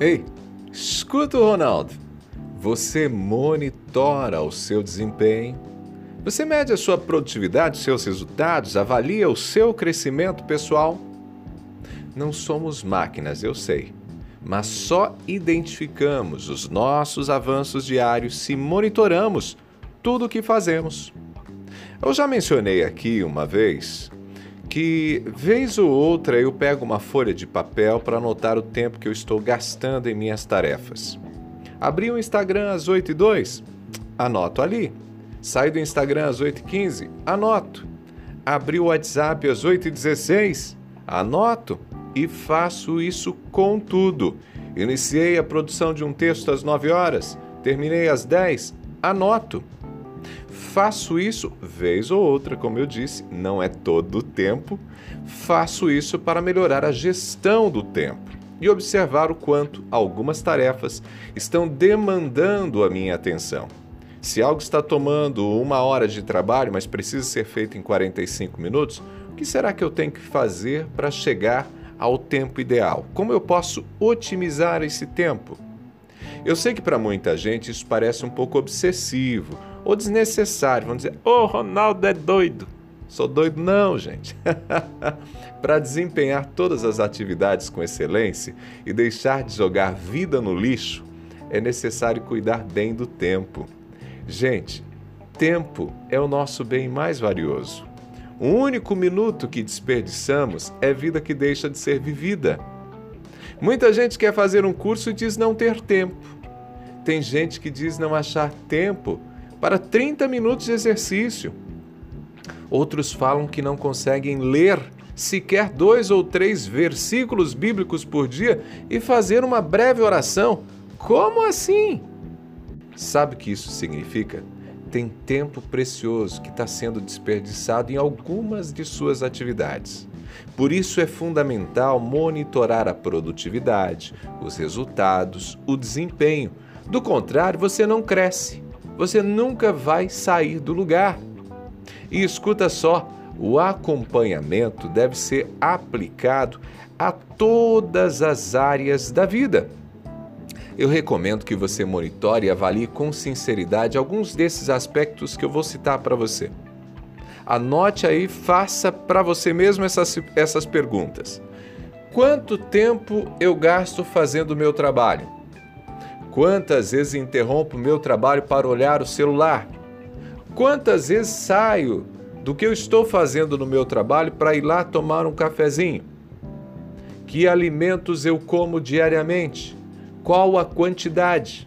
Ei, escuta o Ronaldo. Você monitora o seu desempenho? Você mede a sua produtividade, seus resultados, avalia o seu crescimento pessoal? Não somos máquinas, eu sei, mas só identificamos os nossos avanços diários se monitoramos tudo o que fazemos. Eu já mencionei aqui uma vez que, vez ou outra, eu pego uma folha de papel para anotar o tempo que eu estou gastando em minhas tarefas. Abri o Instagram às 8 e 2 Anoto ali. Saio do Instagram às 8 e 15 Anoto. Abri o WhatsApp às 8 e 16 Anoto. E faço isso com tudo. Iniciei a produção de um texto às 9 horas. Terminei às 10 Anoto faço isso vez ou outra, como eu disse, não é todo o tempo. Faço isso para melhorar a gestão do tempo e observar o quanto algumas tarefas estão demandando a minha atenção. Se algo está tomando uma hora de trabalho, mas precisa ser feito em 45 minutos, o que será que eu tenho que fazer para chegar ao tempo ideal? Como eu posso otimizar esse tempo? Eu sei que para muita gente isso parece um pouco obsessivo ou desnecessário. Vamos dizer, ô oh, Ronaldo é doido. Sou doido, não, gente. Para desempenhar todas as atividades com excelência e deixar de jogar vida no lixo, é necessário cuidar bem do tempo. Gente, tempo é o nosso bem mais valioso. O único minuto que desperdiçamos é vida que deixa de ser vivida. Muita gente quer fazer um curso e diz não ter tempo. Tem gente que diz não achar tempo para 30 minutos de exercício. Outros falam que não conseguem ler sequer dois ou três versículos bíblicos por dia e fazer uma breve oração. Como assim? Sabe o que isso significa? Tem tempo precioso que está sendo desperdiçado em algumas de suas atividades. Por isso é fundamental monitorar a produtividade, os resultados, o desempenho. Do contrário, você não cresce você nunca vai sair do lugar. E escuta só, o acompanhamento deve ser aplicado a todas as áreas da vida. Eu recomendo que você monitore e avalie com sinceridade alguns desses aspectos que eu vou citar para você. Anote aí, faça para você mesmo essas, essas perguntas. Quanto tempo eu gasto fazendo o meu trabalho? Quantas vezes interrompo meu trabalho para olhar o celular? Quantas vezes saio do que eu estou fazendo no meu trabalho para ir lá tomar um cafezinho? Que alimentos eu como diariamente? Qual a quantidade?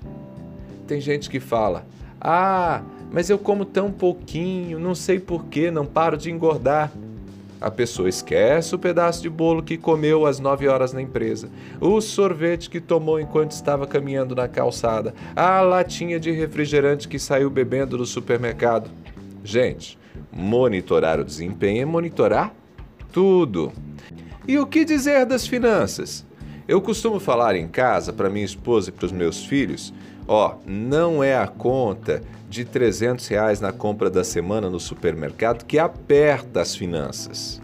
Tem gente que fala: "Ah, mas eu como tão pouquinho, não sei por que, não paro de engordar". A pessoa esquece o pedaço de bolo que comeu às 9 horas na empresa, o sorvete que tomou enquanto estava caminhando na calçada, a latinha de refrigerante que saiu bebendo no supermercado. Gente, monitorar o desempenho é monitorar tudo. E o que dizer das finanças? Eu costumo falar em casa para minha esposa e para os meus filhos Ó, não é a conta de 300 reais na compra da semana no supermercado que aperta as finanças.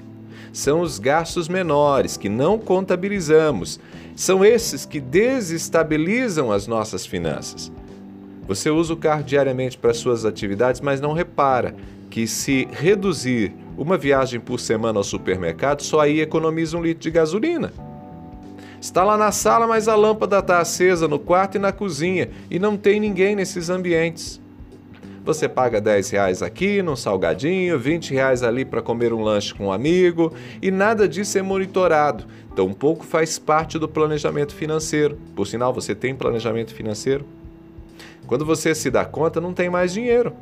São os gastos menores que não contabilizamos. São esses que desestabilizam as nossas finanças. Você usa o carro diariamente para suas atividades, mas não repara que se reduzir uma viagem por semana ao supermercado, só aí economiza um litro de gasolina. Está lá na sala, mas a lâmpada está acesa no quarto e na cozinha e não tem ninguém nesses ambientes. Você paga 10 reais aqui num salgadinho, 20 reais ali para comer um lanche com um amigo e nada disso é monitorado. Tampouco faz parte do planejamento financeiro. Por sinal, você tem planejamento financeiro? Quando você se dá conta, não tem mais dinheiro.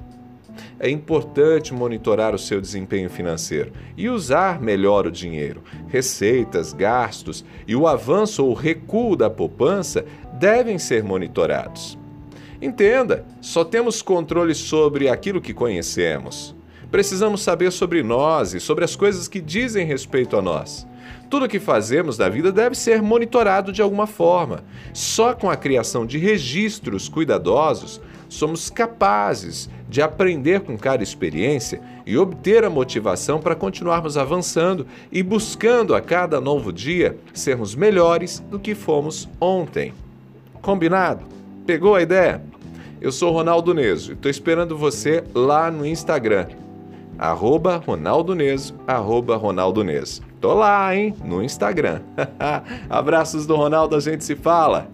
É importante monitorar o seu desempenho financeiro e usar melhor o dinheiro. Receitas, gastos e o avanço ou recuo da poupança devem ser monitorados. Entenda, só temos controle sobre aquilo que conhecemos. Precisamos saber sobre nós e sobre as coisas que dizem respeito a nós. Tudo o que fazemos na vida deve ser monitorado de alguma forma. Só com a criação de registros cuidadosos somos capazes de aprender com cada experiência e obter a motivação para continuarmos avançando e buscando a cada novo dia sermos melhores do que fomos ontem. Combinado? Pegou a ideia? Eu sou Ronaldo Neso e estou esperando você lá no Instagram. Arroba Ronaldo Neso, arroba Ronaldo Neso. Tô lá, hein? No Instagram. Abraços do Ronaldo, a gente se fala.